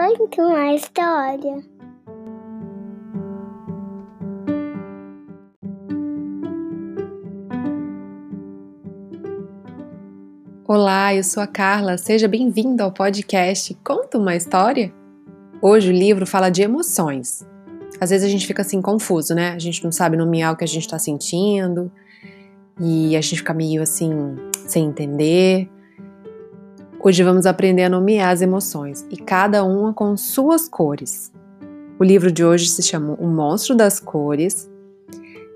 Conta uma história. Olá, eu sou a Carla. Seja bem-vindo ao podcast Conta uma História. Hoje o livro fala de emoções. Às vezes a gente fica assim confuso, né? A gente não sabe nomear o que a gente está sentindo e a gente fica meio assim sem entender. Hoje vamos aprender a nomear as emoções e cada uma com suas cores. O livro de hoje se chama O Monstro das Cores.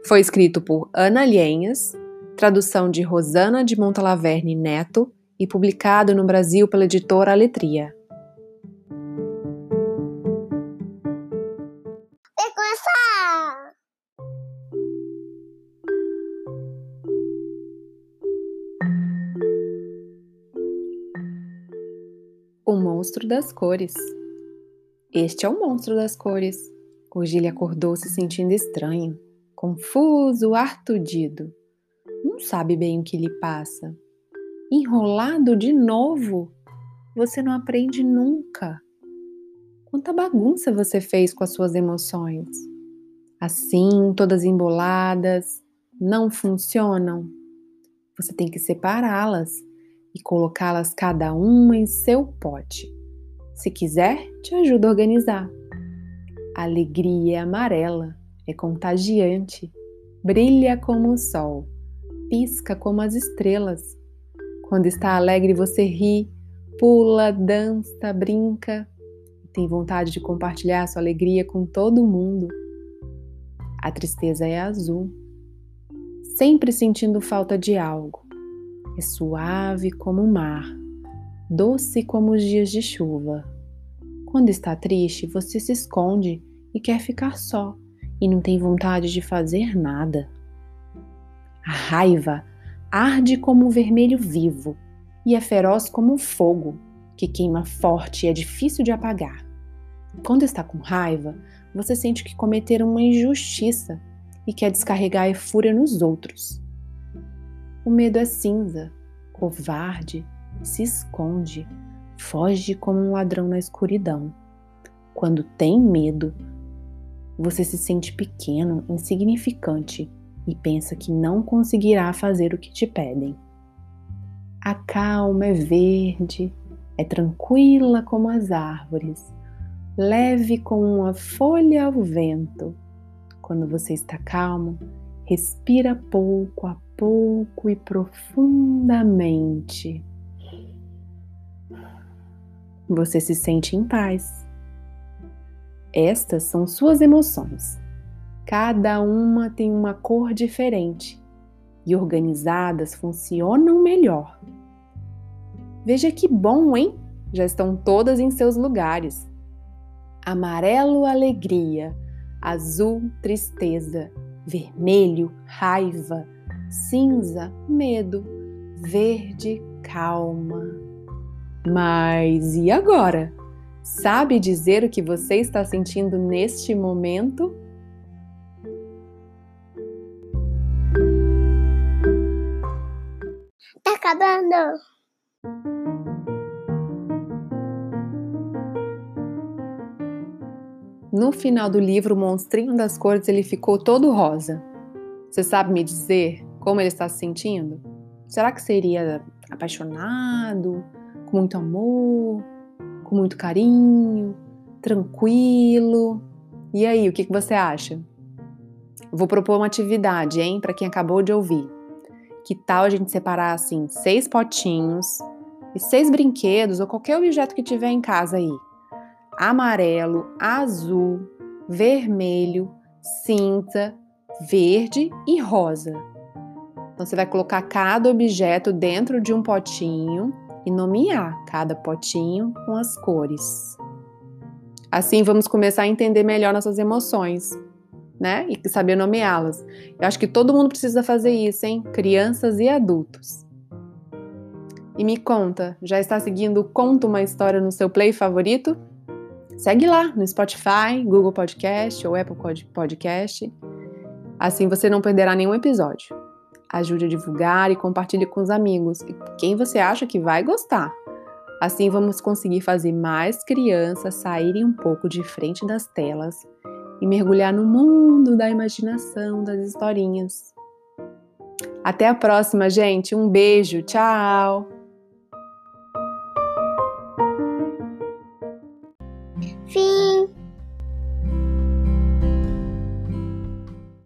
Foi escrito por Ana Lhenhas tradução de Rosana de Montalaverne Neto e publicado no Brasil pela editora Aletria. O monstro das cores. Este é o monstro das cores. Hoje ele acordou se sentindo estranho, confuso, artudido não sabe bem o que lhe passa. Enrolado de novo? Você não aprende nunca. Quanta bagunça você fez com as suas emoções. Assim, todas emboladas, não funcionam. Você tem que separá-las e colocá-las cada uma em seu pote. Se quiser, te ajudo a organizar. A alegria é amarela, é contagiante, brilha como o sol pisca como as estrelas. Quando está alegre, você ri, pula, dança, brinca tem vontade de compartilhar sua alegria com todo mundo. A tristeza é azul, sempre sentindo falta de algo. É suave como o mar, doce como os dias de chuva. Quando está triste, você se esconde e quer ficar só e não tem vontade de fazer nada. A raiva arde como um vermelho vivo e é feroz como um fogo que queima forte e é difícil de apagar. Quando está com raiva, você sente que cometeram uma injustiça e quer descarregar a fúria nos outros. O medo é cinza, covarde, se esconde, foge como um ladrão na escuridão. Quando tem medo, você se sente pequeno, insignificante e pensa que não conseguirá fazer o que te pedem. A calma é verde, é tranquila como as árvores, leve como uma folha ao vento. Quando você está calmo, respira pouco a pouco e profundamente. Você se sente em paz. Estas são suas emoções. Cada uma tem uma cor diferente e organizadas funcionam melhor. Veja que bom, hein? Já estão todas em seus lugares. Amarelo, alegria. Azul, tristeza. Vermelho, raiva. Cinza, medo. Verde, calma. Mas e agora? Sabe dizer o que você está sentindo neste momento? acabando. No final do livro, o monstrinho das cores ele ficou todo rosa. Você sabe me dizer como ele está se sentindo? Será que seria apaixonado, com muito amor, com muito carinho, tranquilo? E aí, o que, você acha? Vou propor uma atividade, hein, para quem acabou de ouvir. Que tal a gente separar assim seis potinhos e seis brinquedos ou qualquer objeto que tiver em casa aí? Amarelo, azul, vermelho, cinza, verde e rosa. Então você vai colocar cada objeto dentro de um potinho e nomear cada potinho com as cores. Assim vamos começar a entender melhor nossas emoções né? E saber nomeá-las. Eu acho que todo mundo precisa fazer isso, hein? Crianças e adultos. E me conta, já está seguindo Conta uma História no seu play favorito? Segue lá no Spotify, Google Podcast ou Apple Podcast. Assim você não perderá nenhum episódio. Ajude a divulgar e compartilhe com os amigos quem você acha que vai gostar. Assim vamos conseguir fazer mais crianças saírem um pouco de frente das telas e mergulhar no mundo da imaginação, das historinhas. Até a próxima, gente. Um beijo. Tchau. Fim.